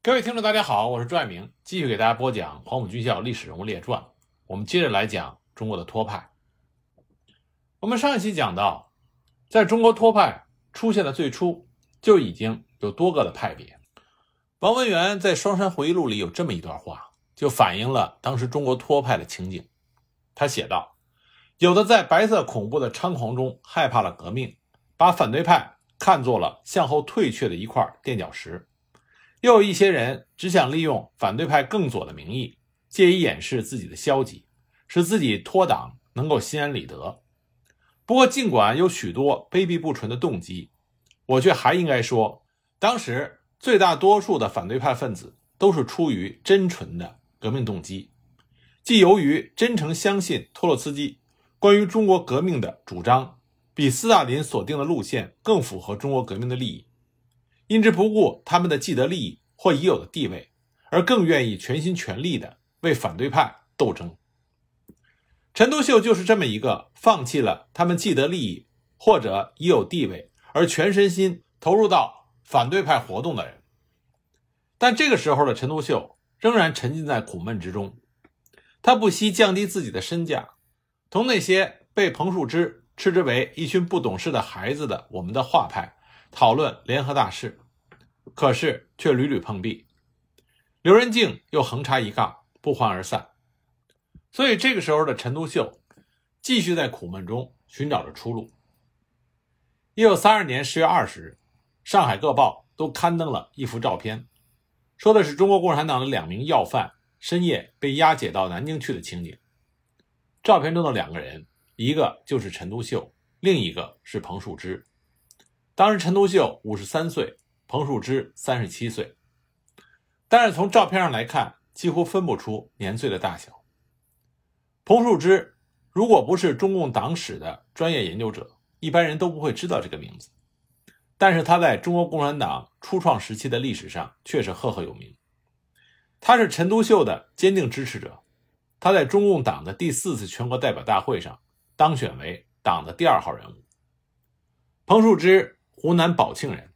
各位听众，大家好，我是朱爱明，继续给大家播讲《黄埔军校历史人物列传》。我们接着来讲中国的托派。我们上一期讲到，在中国托派出现的最初，就已经有多个的派别。王文元在《双山回忆录》里有这么一段话，就反映了当时中国托派的情景。他写道：“有的在白色恐怖的猖狂中害怕了革命，把反对派看作了向后退却的一块垫脚石。”又有一些人只想利用反对派更左的名义，借以掩饰自己的消极，使自己脱党能够心安理得。不过，尽管有许多卑鄙不纯的动机，我却还应该说，当时最大多数的反对派分子都是出于真纯的革命动机，即由于真诚相信托洛茨基关于中国革命的主张，比斯大林所定的路线更符合中国革命的利益。因之不顾他们的既得利益或已有的地位，而更愿意全心全力的为反对派斗争。陈独秀就是这么一个放弃了他们既得利益或者已有地位，而全身心投入到反对派活动的人。但这个时候的陈独秀仍然沉浸在苦闷之中，他不惜降低自己的身价，同那些被彭树之斥之为一群不懂事的孩子的我们的画派。讨论联合大事，可是却屡屡碰壁。刘仁静又横插一杠，不欢而散。所以这个时候的陈独秀继续在苦闷中寻找着出路。一九三二年十月二十日，上海各报都刊登了一幅照片，说的是中国共产党的两名要犯深夜被押解到南京去的情景。照片中的两个人，一个就是陈独秀，另一个是彭树之。当时陈独秀五十三岁，彭树之三十七岁，但是从照片上来看，几乎分不出年岁的大小。彭树之如果不是中共党史的专业研究者，一般人都不会知道这个名字。但是他在中国共产党初创时期的历史上却是赫赫有名。他是陈独秀的坚定支持者，他在中共党的第四次全国代表大会上当选为党的第二号人物。彭树之。湖南保庆人，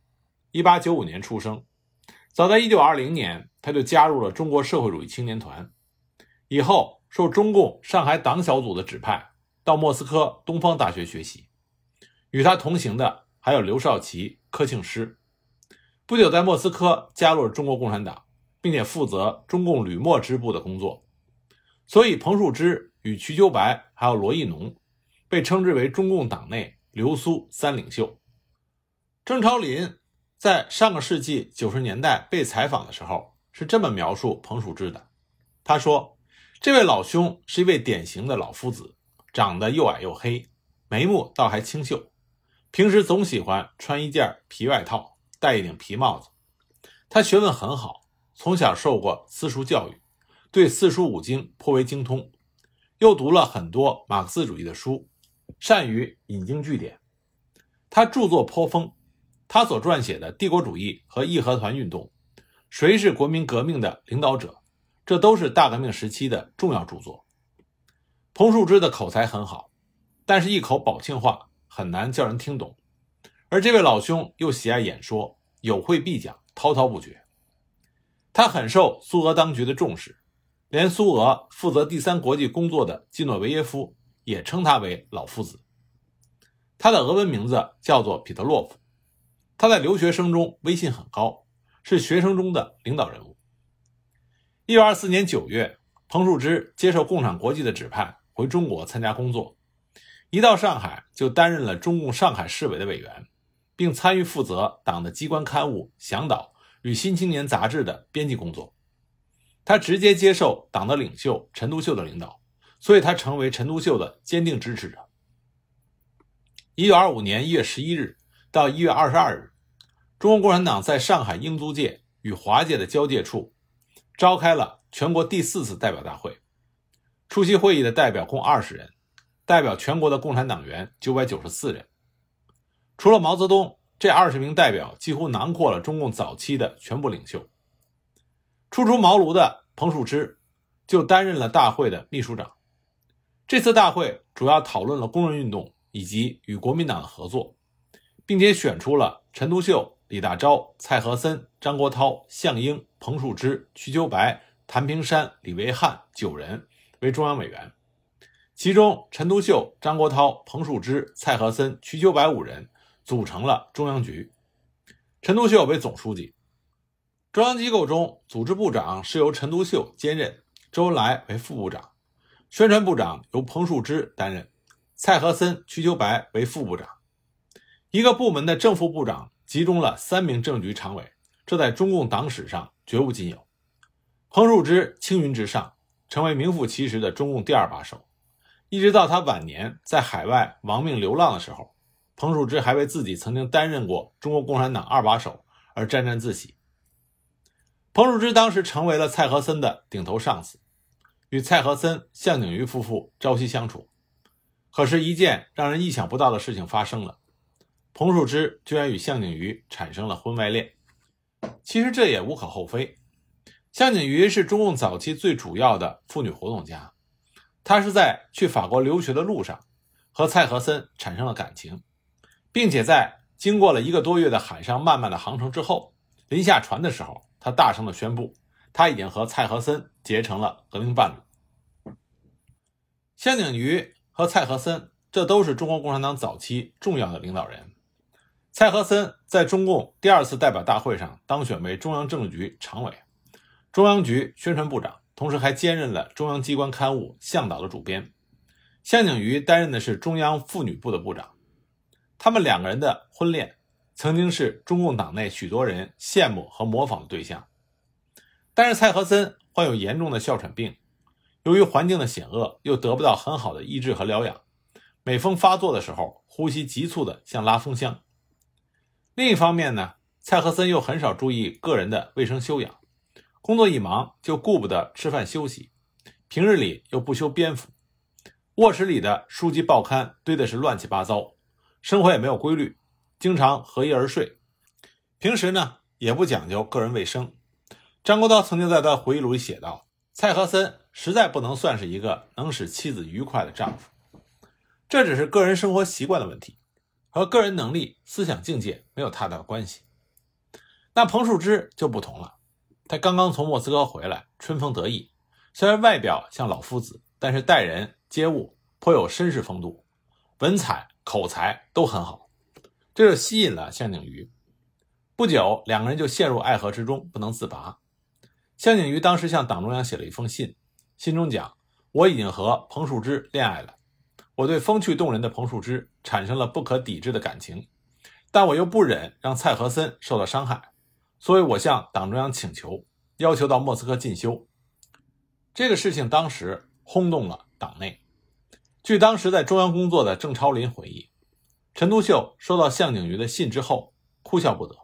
一八九五年出生。早在一九二零年，他就加入了中国社会主义青年团。以后受中共上海党小组的指派，到莫斯科东方大学学习。与他同行的还有刘少奇、柯庆施。不久，在莫斯科加入了中国共产党，并且负责中共旅莫支部的工作。所以，彭树之与瞿秋白还有罗亦农，被称之为中共党内“流苏三领袖”。郑超林在上个世纪九十年代被采访的时候是这么描述彭树之的：“他说，这位老兄是一位典型的老夫子，长得又矮又黑，眉目倒还清秀。平时总喜欢穿一件皮外套，戴一顶皮帽子。他学问很好，从小受过私塾教育，对四书五经颇为精通，又读了很多马克思主义的书，善于引经据典。他著作颇丰。”他所撰写的《帝国主义和义和团运动》，谁是国民革命的领导者？这都是大革命时期的重要著作。彭树之的口才很好，但是一口宝庆话很难叫人听懂。而这位老兄又喜爱演说，有会必讲，滔滔不绝。他很受苏俄当局的重视，连苏俄负责第三国际工作的基诺维耶夫也称他为老夫子。他的俄文名字叫做彼得洛夫。他在留学生中威信很高，是学生中的领导人物。一九二四年九月，彭树之接受共产国际的指派回中国参加工作，一到上海就担任了中共上海市委的委员，并参与负责党的机关刊物《向导》与《新青年》杂志的编辑工作。他直接接受党的领袖陈独秀的领导，所以他成为陈独秀的坚定支持者。一九二五年一月十一日到一月二十二日。中国共产党在上海英租界与华界的交界处，召开了全国第四次代表大会。出席会议的代表共二十人，代表全国的共产党员九百九十四人。除了毛泽东，这二十名代表几乎囊括了中共早期的全部领袖。初出茅庐的彭树之就担任了大会的秘书长。这次大会主要讨论了工人运动以及与国民党的合作，并且选出了陈独秀。李大钊、蔡和森、张国焘、项英、彭树之、瞿秋白、谭平山、李维汉九人为中央委员，其中陈独秀、张国焘、彭树之、蔡和森、瞿秋白五人组成了中央局，陈独秀为总书记。中央机构中，组织部长是由陈独秀兼任，周恩来为副部长；宣传部长由彭树之担任，蔡和森、瞿秋白为副部长。一个部门的正副部长集中了三名政局常委，这在中共党史上绝无仅有。彭树之青云直上，成为名副其实的中共第二把手。一直到他晚年在海外亡命流浪的时候，彭树之还为自己曾经担任过中国共产党二把手而沾沾自喜。彭树之当时成为了蔡和森的顶头上司，与蔡和森、向景瑜夫妇朝夕相处。可是，一件让人意想不到的事情发生了。彭树之居然与向景瑜产生了婚外恋，其实这也无可厚非。向景瑜是中共早期最主要的妇女活动家，他是在去法国留学的路上和蔡和森产生了感情，并且在经过了一个多月的海上漫漫的航程之后，临下船的时候，他大声的宣布，他已经和蔡和森结成了革命伴侣。向景瑜和蔡和森，这都是中国共产党早期重要的领导人。蔡和森在中共第二次代表大会上当选为中央政治局常委、中央局宣传部长，同时还兼任了中央机关刊物《向导》的主编。向景瑜担任的是中央妇女部的部长。他们两个人的婚恋曾经是中共党内许多人羡慕和模仿的对象。但是蔡和森患有严重的哮喘病，由于环境的险恶，又得不到很好的医治和疗养，每逢发作的时候，呼吸急促的像拉风箱。另一方面呢，蔡和森又很少注意个人的卫生修养，工作一忙就顾不得吃饭休息，平日里又不修边幅，卧室里的书籍报刊堆的是乱七八糟，生活也没有规律，经常合衣而睡，平时呢也不讲究个人卫生。张国焘曾经在他回忆录里写道：“蔡和森实在不能算是一个能使妻子愉快的丈夫，这只是个人生活习惯的问题。”和个人能力、思想境界没有太大的关系。那彭树之就不同了，他刚刚从莫斯科回来，春风得意。虽然外表像老夫子，但是待人接物颇有绅士风度，文采、口才都很好，这就吸引了向景瑜。不久，两个人就陷入爱河之中，不能自拔。向景瑜当时向党中央写了一封信，信中讲：“我已经和彭树之恋爱了。”我对风趣动人的彭树之产生了不可抵制的感情，但我又不忍让蔡和森受到伤害，所以我向党中央请求，要求到莫斯科进修。这个事情当时轰动了党内。据当时在中央工作的郑超林回忆，陈独秀收到向景瑜的信之后，哭笑不得，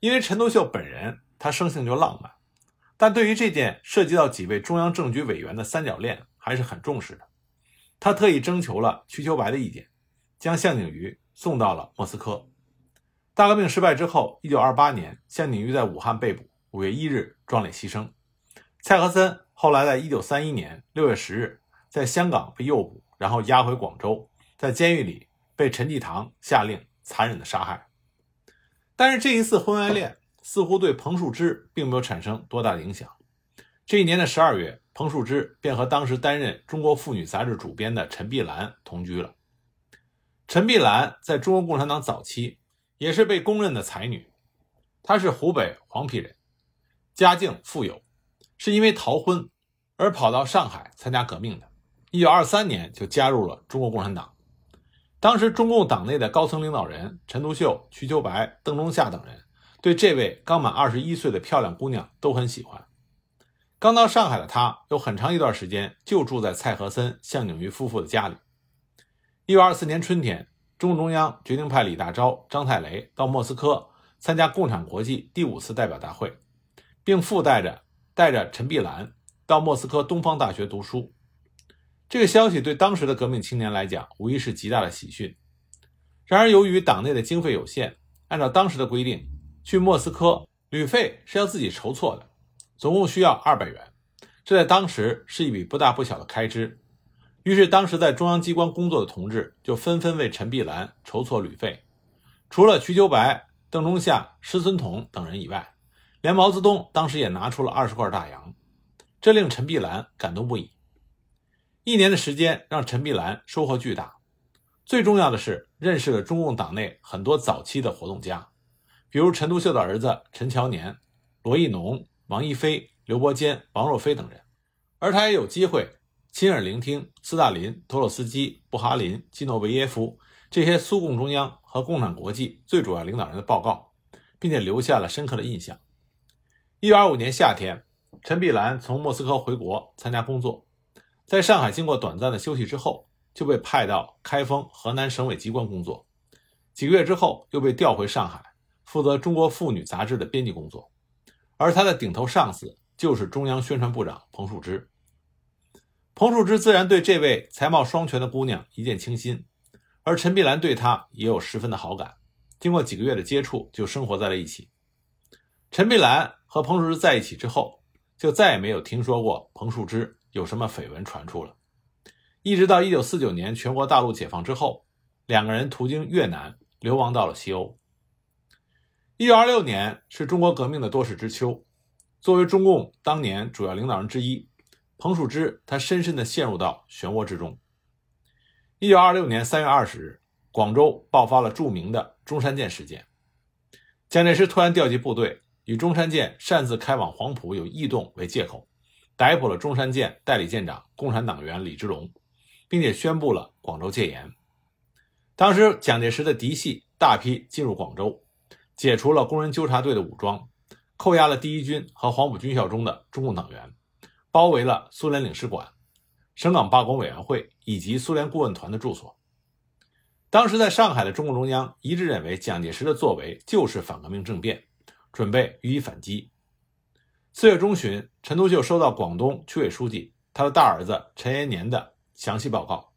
因为陈独秀本人他生性就浪漫，但对于这件涉及到几位中央政局委员的三角恋，还是很重视的。他特意征求了瞿秋白的意见，将向景瑜送到了莫斯科。大革命失败之后，一九二八年，向景瑜在武汉被捕，五月一日壮烈牺牲。蔡和森后来在一九三一年六月十日在香港被诱捕，然后押回广州，在监狱里被陈济棠下令残忍的杀害。但是这一次婚外恋似乎对彭树之并没有产生多大的影响。这一年的十二月。彭树之便和当时担任《中国妇女》杂志主编的陈碧兰同居了。陈碧兰在中国共产党早期也是被公认的才女，她是湖北黄陂人，家境富有，是因为逃婚而跑到上海参加革命的。一九二三年就加入了中国共产党。当时中共党内的高层领导人陈独秀、瞿秋白、邓中夏等人对这位刚满二十一岁的漂亮姑娘都很喜欢。刚到上海的他，有很长一段时间就住在蔡和森、向景瑜夫妇的家里。一九二四年春天，中共中央决定派李大钊、张太雷到莫斯科参加共产国际第五次代表大会，并附带着带着陈碧兰到莫斯科东方大学读书。这个消息对当时的革命青年来讲，无疑是极大的喜讯。然而，由于党内的经费有限，按照当时的规定，去莫斯科旅费是要自己筹措的。总共需要二百元，这在当时是一笔不大不小的开支。于是，当时在中央机关工作的同志就纷纷为陈碧兰筹措旅费。除了瞿秋白、邓中夏、施存统等人以外，连毛泽东当时也拿出了二十块大洋，这令陈碧兰感动不已。一年的时间让陈碧兰收获巨大，最重要的是认识了中共党内很多早期的活动家，比如陈独秀的儿子陈乔年、罗亦农、王一飞、刘伯坚、王若飞等人，而他也有机会亲耳聆听斯大林、托洛斯基、布哈林、基诺维耶夫这些苏共中央和共产国际最主要领导人的报告，并且留下了深刻的印象。一九二五年夏天，陈碧兰从莫斯科回国参加工作。在上海经过短暂的休息之后，就被派到开封河南省委机关工作。几个月之后，又被调回上海，负责《中国妇女》杂志的编辑工作。而他的顶头上司就是中央宣传部长彭树之。彭树之自然对这位才貌双全的姑娘一见倾心，而陈碧兰对他也有十分的好感。经过几个月的接触，就生活在了一起。陈碧兰和彭树之在一起之后，就再也没有听说过彭树之。有什么绯闻传出了？一直到一九四九年全国大陆解放之后，两个人途经越南流亡到了西欧。一九二六年是中国革命的多事之秋，作为中共当年主要领导人之一，彭树之他深深地陷入到漩涡之中。一九二六年三月二十日，广州爆发了著名的中山舰事件，蒋介石突然调集部队，以中山舰擅自开往黄埔有异动为借口。逮捕了中山舰代理舰长共产党员李之龙，并且宣布了广州戒严。当时蒋介石的嫡系大批进入广州，解除了工人纠察队的武装，扣押了第一军和黄埔军校中的中共党员，包围了苏联领事馆、省港罢工委员会以及苏联顾问团的住所。当时在上海的中共中央一致认为，蒋介石的作为就是反革命政变，准备予以反击。四月中旬，陈独秀收到广东区委书记他的大儿子陈延年的详细报告。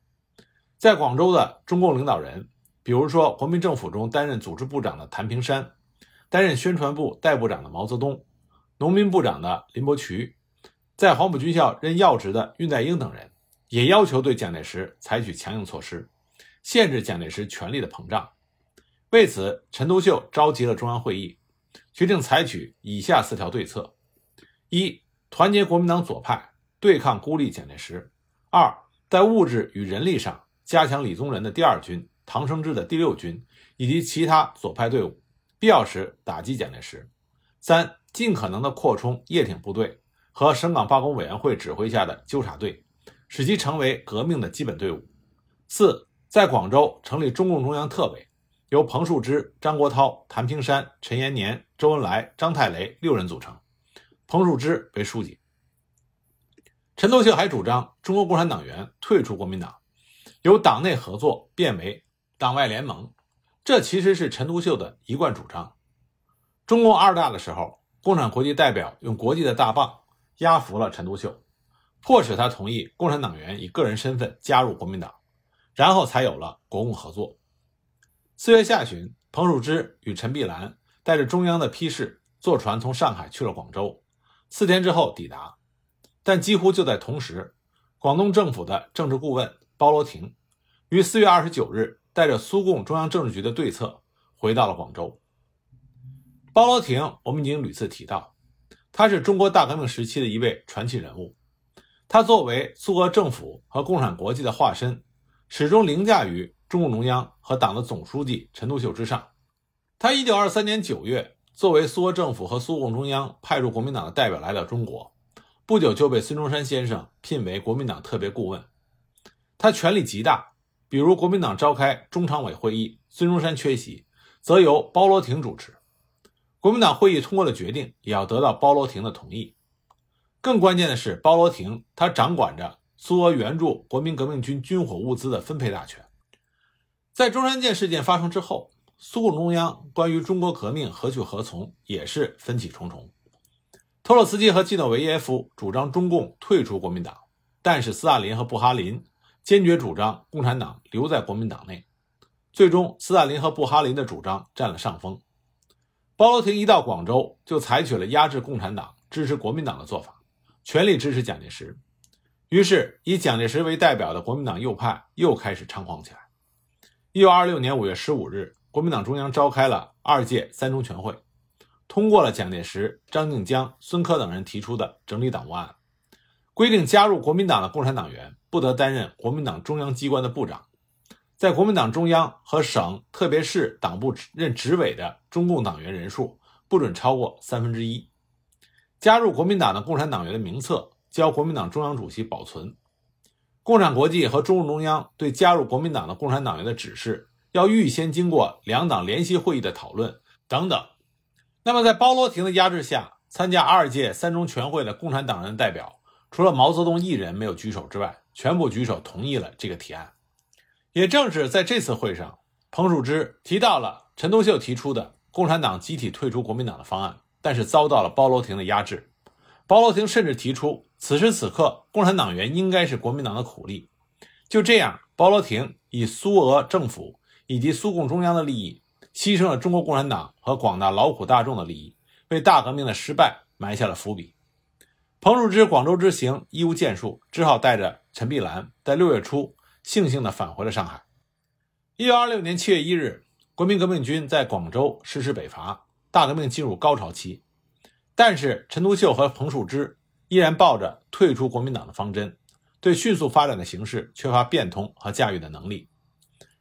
在广州的中共领导人，比如说国民政府中担任组织部长的谭平山，担任宣传部代部长的毛泽东，农民部长的林伯渠，在黄埔军校任要职的恽代英等人，也要求对蒋介石采取强硬措施，限制蒋介石权力的膨胀。为此，陈独秀召集了中央会议，决定采取以下四条对策。一、团结国民党左派，对抗孤立蒋介石；二、在物质与人力上加强李宗仁的第二军、唐生智的第六军以及其他左派队伍，必要时打击蒋介石；三、尽可能的扩充叶挺部队和省港罢工委员会指挥下的纠察队，使其成为革命的基本队伍；四、在广州成立中共中央特委，由彭树之、张国焘、谭平山、陈延年、周恩来、张太雷六人组成。彭树之为书记，陈独秀还主张中国共产党员退出国民党，由党内合作变为党外联盟。这其实是陈独秀的一贯主张。中共二大的时候，共产国际代表用国际的大棒压服了陈独秀，迫使他同意共产党员以个人身份加入国民党，然后才有了国共合作。四月下旬，彭汝之与陈碧兰带着中央的批示，坐船从上海去了广州。四天之后抵达，但几乎就在同时，广东政府的政治顾问包罗廷于四月二十九日带着苏共中央政治局的对策回到了广州。包罗廷，我们已经屡次提到，他是中国大革命时期的一位传奇人物。他作为苏俄政府和共产国际的化身，始终凌驾于中共中央和党的总书记陈独秀之上。他一九二三年九月。作为苏俄政府和苏共中央派驻国民党的代表来到中国，不久就被孙中山先生聘为国民党特别顾问。他权力极大，比如国民党召开中常委会议，孙中山缺席，则由包罗廷主持。国民党会议通过的决定，也要得到包罗廷的同意。更关键的是，包罗廷他掌管着苏俄援助国民革命军军火物资的分配大权。在中山舰事件发生之后。苏共中央关于中国革命何去何从也是分歧重重。托洛茨基和季诺维耶夫主张中共退出国民党，但是斯大林和布哈林坚决主张共产党留在国民党内。最终，斯大林和布哈林的主张占了上风。包罗廷一到广州，就采取了压制共产党、支持国民党的做法，全力支持蒋介石。于是，以蒋介石为代表的国民党右派又开始猖狂起来。一九二六年五月十五日。国民党中央召开了二届三中全会，通过了蒋介石、张静江、孙科等人提出的整理党务案，规定加入国民党的共产党员不得担任国民党中央机关的部长，在国民党中央和省特别是党部任执委的中共党员人数不准超过三分之一。加入国民党的共产党员的名册交国民党中央主席保存。共产国际和中共中央对加入国民党的共产党员的指示，要预先经过两党联席会议的讨论等等。那么，在包罗廷的压制下，参加二届三中全会的共产党人代表，除了毛泽东一人没有举手之外，全部举手同意了这个提案。也正是在这次会上，彭树之提到了陈独秀提出的共产党集体退出国民党的方案。但是遭到了包罗廷的压制，包罗廷甚至提出，此时此刻，共产党员应该是国民党的苦力。就这样，包罗廷以苏俄政府以及苏共中央的利益，牺牲了中国共产党和广大劳苦大众的利益，为大革命的失败埋下了伏笔。彭树之广州之行一无建树，只好带着陈碧兰在六月初悻悻地返回了上海。一九二六年七月一日，国民革命军在广州实施北伐。大革命进入高潮期，但是陈独秀和彭树之依然抱着退出国民党的方针，对迅速发展的形势缺乏变通和驾驭的能力。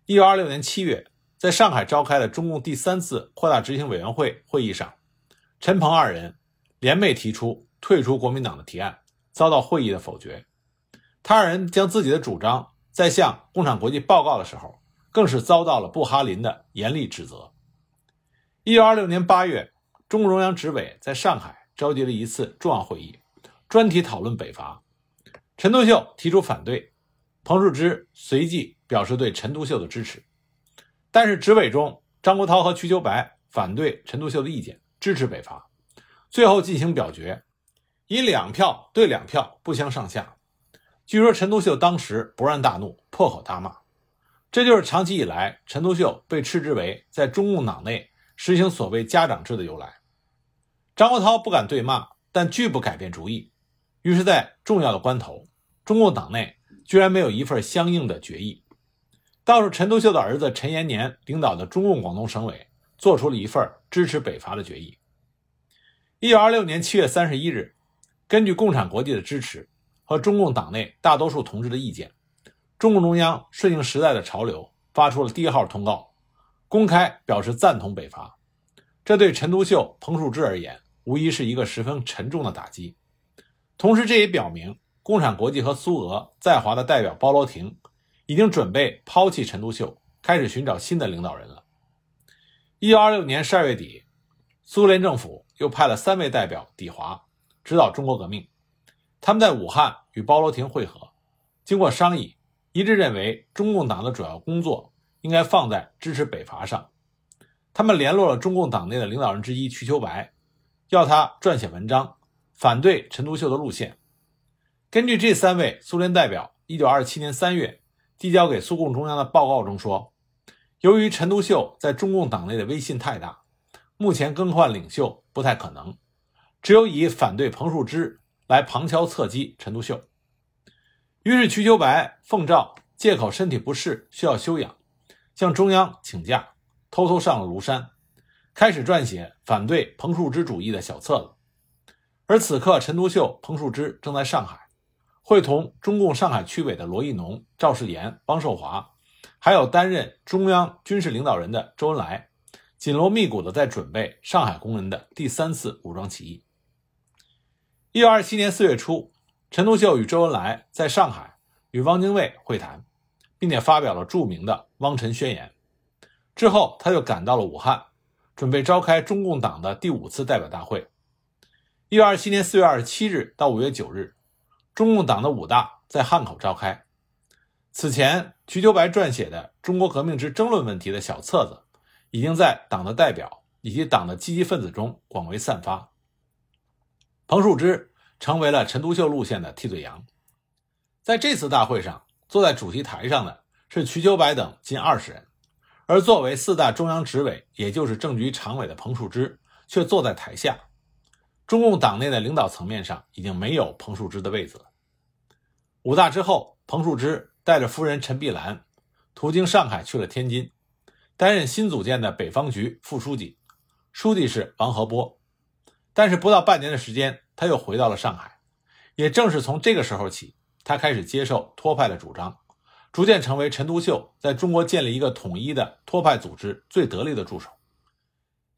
一九二六年七月，在上海召开的中共第三次扩大执行委员会会议上，陈彭二人联袂提出退出国民党的提案，遭到会议的否决。他二人将自己的主张在向共产国际报告的时候，更是遭到了布哈林的严厉指责。一九二六年八月，中共中央执委在上海召集了一次重要会议，专题讨论北伐。陈独秀提出反对，彭树之随即表示对陈独秀的支持。但是执委中，张国焘和瞿秋白反对陈独秀的意见，支持北伐。最后进行表决，以两票对两票不相上下。据说陈独秀当时勃然大怒，破口大骂。这就是长期以来陈独秀被斥之为在中共党内。实行所谓家长制的由来，张国焘不敢对骂，但拒不改变主意。于是，在重要的关头，中共党内居然没有一份相应的决议。倒是陈独秀的儿子陈延年领导的中共广东省委做出了一份支持北伐的决议。一九二六年七月三十一日，根据共产国际的支持和中共党内大多数同志的意见，中共中央顺应时代的潮流，发出了第一号通告。公开表示赞同北伐，这对陈独秀、彭树之而言，无疑是一个十分沉重的打击。同时，这也表明共产国际和苏俄在华的代表包罗廷已经准备抛弃陈独秀，开始寻找新的领导人了。一九二六年十二月底，苏联政府又派了三位代表抵华，指导中国革命。他们在武汉与包罗廷会合，经过商议，一致认为中共党的主要工作。应该放在支持北伐上。他们联络了中共党内的领导人之一瞿秋白，要他撰写文章反对陈独秀的路线。根据这三位苏联代表1927年3月递交给苏共中央的报告中说，由于陈独秀在中共党内的威信太大，目前更换领袖不太可能，只有以反对彭树之来旁敲侧击陈独秀。于是瞿秋白奉诏，借口身体不适需要休养。向中央请假，偷偷上了庐山，开始撰写反对彭树之主义的小册子。而此刻，陈独秀、彭树之正在上海，会同中共上海区委的罗亦农、赵世炎、汪寿华，还有担任中央军事领导人的周恩来，紧锣密鼓地在准备上海工人的第三次武装起义。一九二七年四月初，陈独秀与周恩来在上海与汪精卫会谈。并且发表了著名的《汪陈宣言》。之后，他就赶到了武汉，准备召开中共党的第五次代表大会。一九二七年四月二十七日到五月九日，中共党的五大在汉口召开。此前，瞿秋白撰写的《中国革命之争论问题》的小册子，已经在党的代表以及党的积极分子中广为散发。彭树之成为了陈独秀路线的替罪羊。在这次大会上。坐在主席台上的是瞿秋白等近二十人，而作为四大中央执委，也就是政局常委的彭树之却坐在台下。中共党内的领导层面上已经没有彭树之的位子了。五大之后，彭树之带着夫人陈碧兰途经上海去了天津，担任新组建的北方局副书记，书记是王和波。但是不到半年的时间，他又回到了上海。也正是从这个时候起，他开始接受托派的主张，逐渐成为陈独秀在中国建立一个统一的托派组织最得力的助手。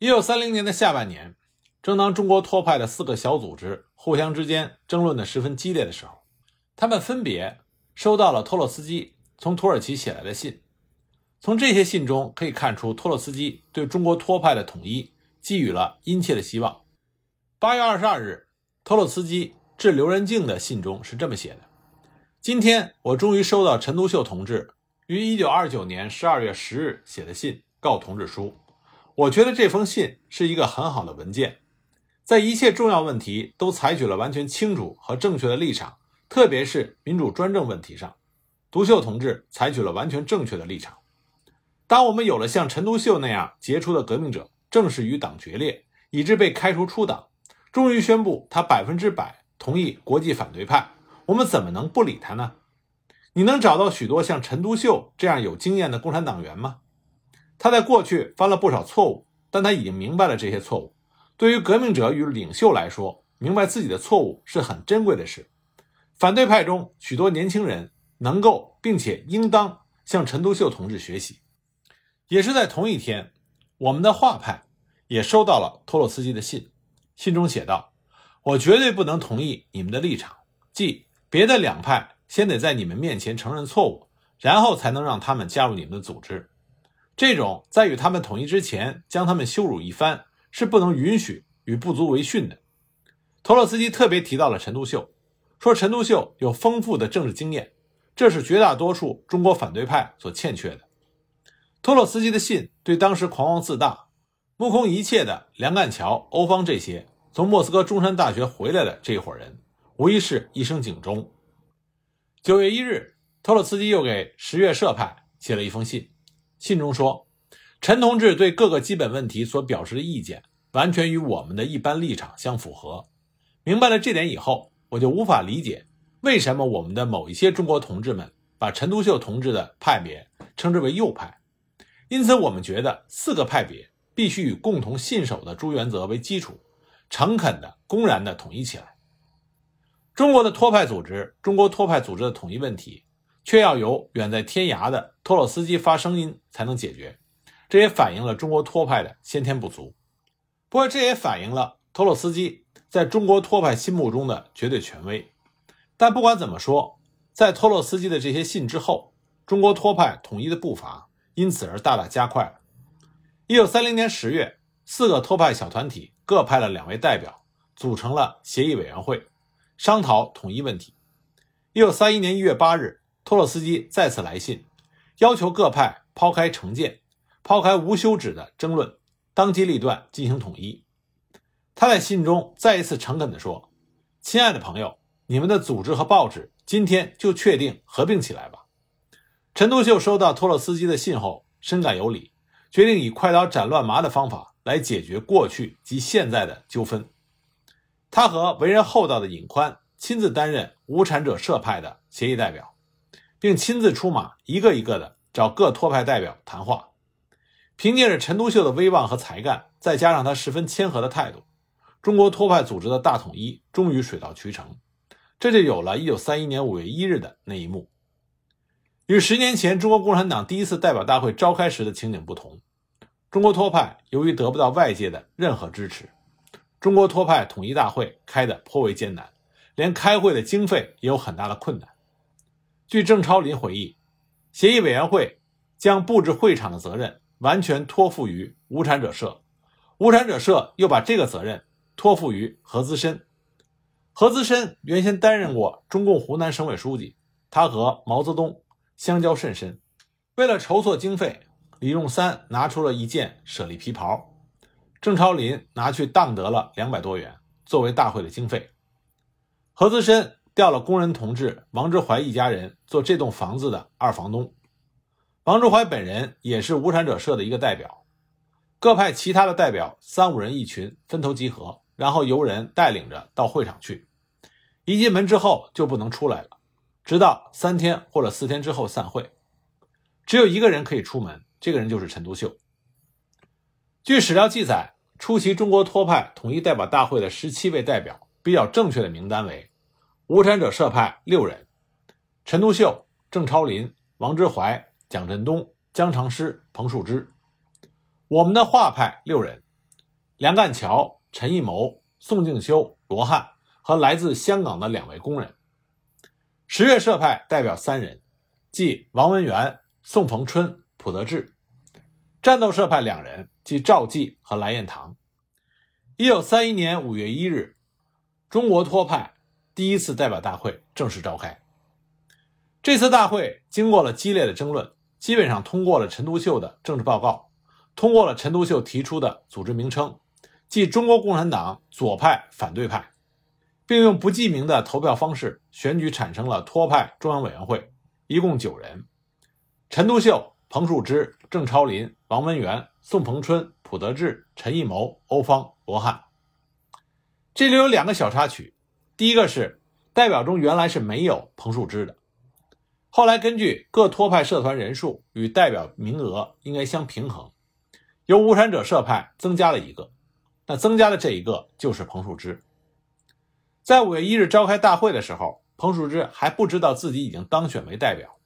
一九三零年的下半年，正当中国托派的四个小组织互相之间争论的十分激烈的时候，他们分别收到了托洛斯基从土耳其写来的信。从这些信中可以看出，托洛斯基对中国托派的统一寄予了殷切的希望。八月二十二日，托洛斯基致刘仁静的信中是这么写的：“今天我终于收到陈独秀同志于一九二九年十二月十日写的信告同志书。我觉得这封信是一个很好的文件，在一切重要问题都采取了完全清楚和正确的立场，特别是民主专政问题上，独秀同志采取了完全正确的立场。当我们有了像陈独秀那样杰出的革命者正式与党决裂，以致被开除出党。”终于宣布他百分之百同意国际反对派，我们怎么能不理他呢？你能找到许多像陈独秀这样有经验的共产党员吗？他在过去犯了不少错误，但他已经明白了这些错误。对于革命者与领袖来说，明白自己的错误是很珍贵的事。反对派中许多年轻人能够并且应当向陈独秀同志学习。也是在同一天，我们的画派也收到了托洛斯基的信。信中写道：“我绝对不能同意你们的立场，即别的两派先得在你们面前承认错误，然后才能让他们加入你们的组织。这种在与他们统一之前将他们羞辱一番，是不能允许与不足为训的。”托洛斯基特别提到了陈独秀，说陈独秀有丰富的政治经验，这是绝大多数中国反对派所欠缺的。托洛斯基的信对当时狂妄自大。目空一切的梁干桥、欧方这些从莫斯科中山大学回来的这一伙人，无疑是一声警钟。九月一日，托洛斯基又给十月社派写了一封信，信中说：“陈同志对各个基本问题所表示的意见，完全与我们的一般立场相符合。明白了这点以后，我就无法理解为什么我们的某一些中国同志们把陈独秀同志的派别称之为右派。因此，我们觉得四个派别。”必须以共同信守的诸原则为基础，诚恳的、公然的统一起来。中国的托派组织，中国托派组织的统一问题，却要由远在天涯的托洛斯基发声音才能解决。这也反映了中国托派的先天不足。不过，这也反映了托洛斯基在中国托派心目中的绝对权威。但不管怎么说，在托洛斯基的这些信之后，中国托派统一的步伐因此而大大加快了。一九三零年十月，四个托派小团体各派了两位代表，组成了协议委员会，商讨统一问题。一九三一年一月八日，托洛斯基再次来信，要求各派抛开成见，抛开无休止的争论，当机立断进行统一。他在信中再一次诚恳地说：“亲爱的朋友，你们的组织和报纸今天就确定合并起来吧。”陈独秀收到托洛斯基的信后，深感有理。决定以快刀斩乱麻的方法来解决过去及现在的纠纷。他和为人厚道的尹宽亲自担任无产者社派的协议代表，并亲自出马，一个一个的找各托派代表谈话。凭借着陈独秀的威望和才干，再加上他十分谦和的态度，中国托派组织的大统一终于水到渠成。这就有了1931年5月1日的那一幕。与十年前中国共产党第一次代表大会召开时的情景不同，中国托派由于得不到外界的任何支持，中国托派统一大会开得颇为艰难，连开会的经费也有很大的困难。据郑超林回忆，协议委员会将布置会场的责任完全托付于无产者社，无产者社又把这个责任托付于何资深。何资深原先担任过中共湖南省委书记，他和毛泽东。相交甚深，为了筹措经费，李仲三拿出了一件舍利皮袍，郑超林拿去当得了两百多元作为大会的经费。何资深调了工人同志王之怀一家人做这栋房子的二房东，王之怀本人也是无产者社的一个代表，各派其他的代表三五人一群分头集合，然后由人带领着到会场去，一进门之后就不能出来了。直到三天或者四天之后散会，只有一个人可以出门，这个人就是陈独秀。据史料记载，出席中国托派统一代表大会的十七位代表，比较正确的名单为：无产者社派六人，陈独秀、郑超林、王之怀、蒋振东、姜长诗、彭树之；我们的画派六人，梁干桥、陈义谋、宋敬修、罗汉和来自香港的两位工人；十月社派代表三人，即王文元、宋逢春、蒲德志；战斗社派两人。即赵继和蓝彦堂。一九三一年五月一日，中国托派第一次代表大会正式召开。这次大会经过了激烈的争论，基本上通过了陈独秀的政治报告，通过了陈独秀提出的组织名称，即中国共产党左派反对派，并用不记名的投票方式选举产生了托派中央委员会，一共九人：陈独秀、彭树之、郑超林、王文元。宋逢春、蒲德志、陈义谋、欧方、罗汉，这里有两个小插曲。第一个是代表中原来是没有彭树之的，后来根据各托派社团人数与代表名额应该相平衡，由无产者社派增加了一个，那增加的这一个就是彭树之。在五月一日召开大会的时候，彭树之还不知道自己已经当选为代表。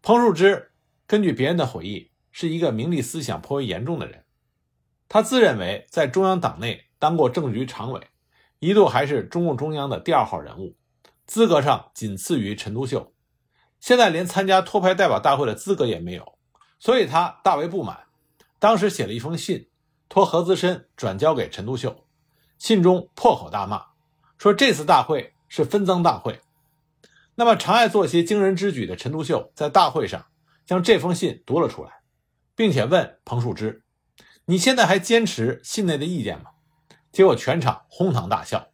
彭树之根据别人的回忆。是一个名利思想颇为严重的人，他自认为在中央党内当过政局常委，一度还是中共中央的第二号人物，资格上仅次于陈独秀。现在连参加托派代表大会的资格也没有，所以他大为不满。当时写了一封信，托何资深转交给陈独秀，信中破口大骂，说这次大会是分赃大会。那么常爱做些惊人之举的陈独秀在大会上将这封信读了出来。并且问彭树之：“你现在还坚持信内的意见吗？”结果全场哄堂大笑，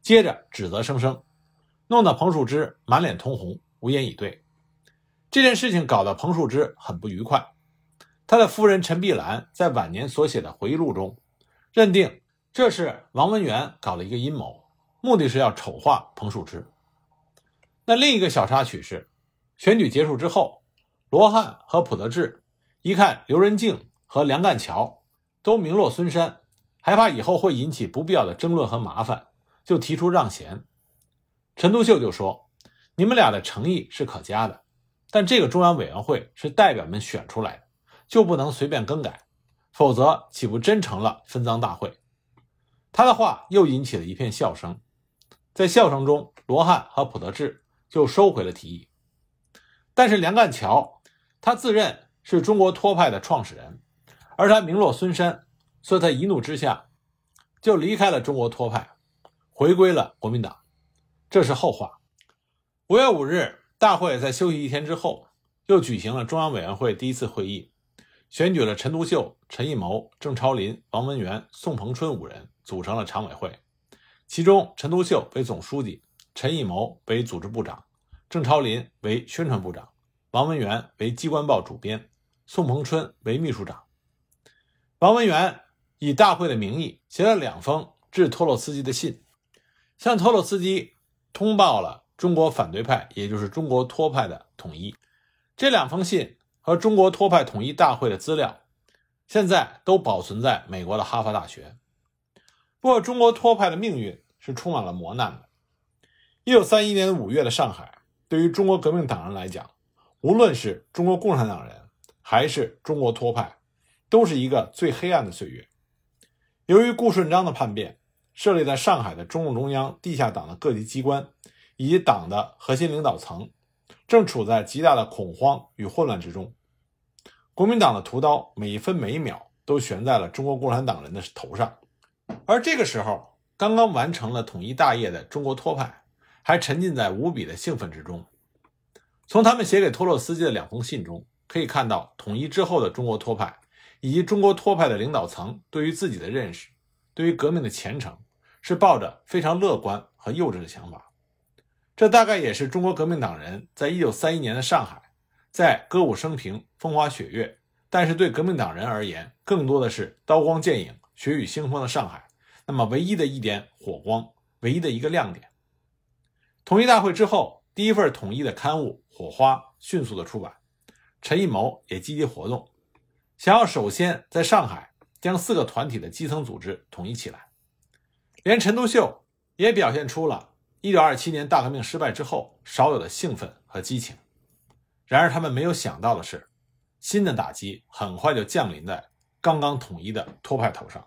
接着指责声声，弄得彭树之满脸通红，无言以对。这件事情搞得彭树之很不愉快。他的夫人陈碧兰在晚年所写的回忆录中，认定这是王文元搞了一个阴谋，目的是要丑化彭树之。那另一个小插曲是，选举结束之后，罗汉和普德志。一看刘仁静和梁干桥都名落孙山，还怕以后会引起不必要的争论和麻烦，就提出让贤。陈独秀就说：“你们俩的诚意是可嘉的，但这个中央委员会是代表们选出来的，就不能随便更改，否则岂不真成了分赃大会？”他的话又引起了一片笑声。在笑声中，罗汉和普德志就收回了提议，但是梁干桥他自认。是中国托派的创始人，而他名落孙山，所以他一怒之下就离开了中国托派，回归了国民党。这是后话。五月五日，大会在休息一天之后，又举行了中央委员会第一次会议，选举了陈独秀、陈义谋、郑超林、王文元、宋鹏春五人组成了常委会，其中陈独秀为总书记，陈义谋为组织部长，郑超林为宣传部长，王文元为机关报主编。宋鹏春为秘书长，王文元以大会的名义写了两封致托洛斯基的信，向托洛斯基通报了中国反对派，也就是中国托派的统一。这两封信和中国托派统一大会的资料，现在都保存在美国的哈佛大学。不过，中国托派的命运是充满了磨难的。一九三一年五月的上海，对于中国革命党人来讲，无论是中国共产党人，还是中国托派，都是一个最黑暗的岁月。由于顾顺章的叛变，设立在上海的中共中央地下党的各级机关以及党的核心领导层，正处在极大的恐慌与混乱之中。国民党的屠刀每一分每一秒都悬在了中国共产党人的头上。而这个时候，刚刚完成了统一大业的中国托派，还沉浸在无比的兴奋之中。从他们写给托洛斯基的两封信中。可以看到，统一之后的中国托派以及中国托派的领导层对于自己的认识，对于革命的前程，是抱着非常乐观和幼稚的想法。这大概也是中国革命党人在一九三一年的上海，在歌舞升平、风花雪月，但是对革命党人而言，更多的是刀光剑影、血雨腥风的上海。那么，唯一的一点火光，唯一的一个亮点。统一大会之后，第一份统一的刊物《火花》迅速的出版。陈艺谋也积极活动，想要首先在上海将四个团体的基层组织统一起来。连陈独秀也表现出了1927年大革命失败之后少有的兴奋和激情。然而，他们没有想到的是，新的打击很快就降临在刚刚统一的托派头上。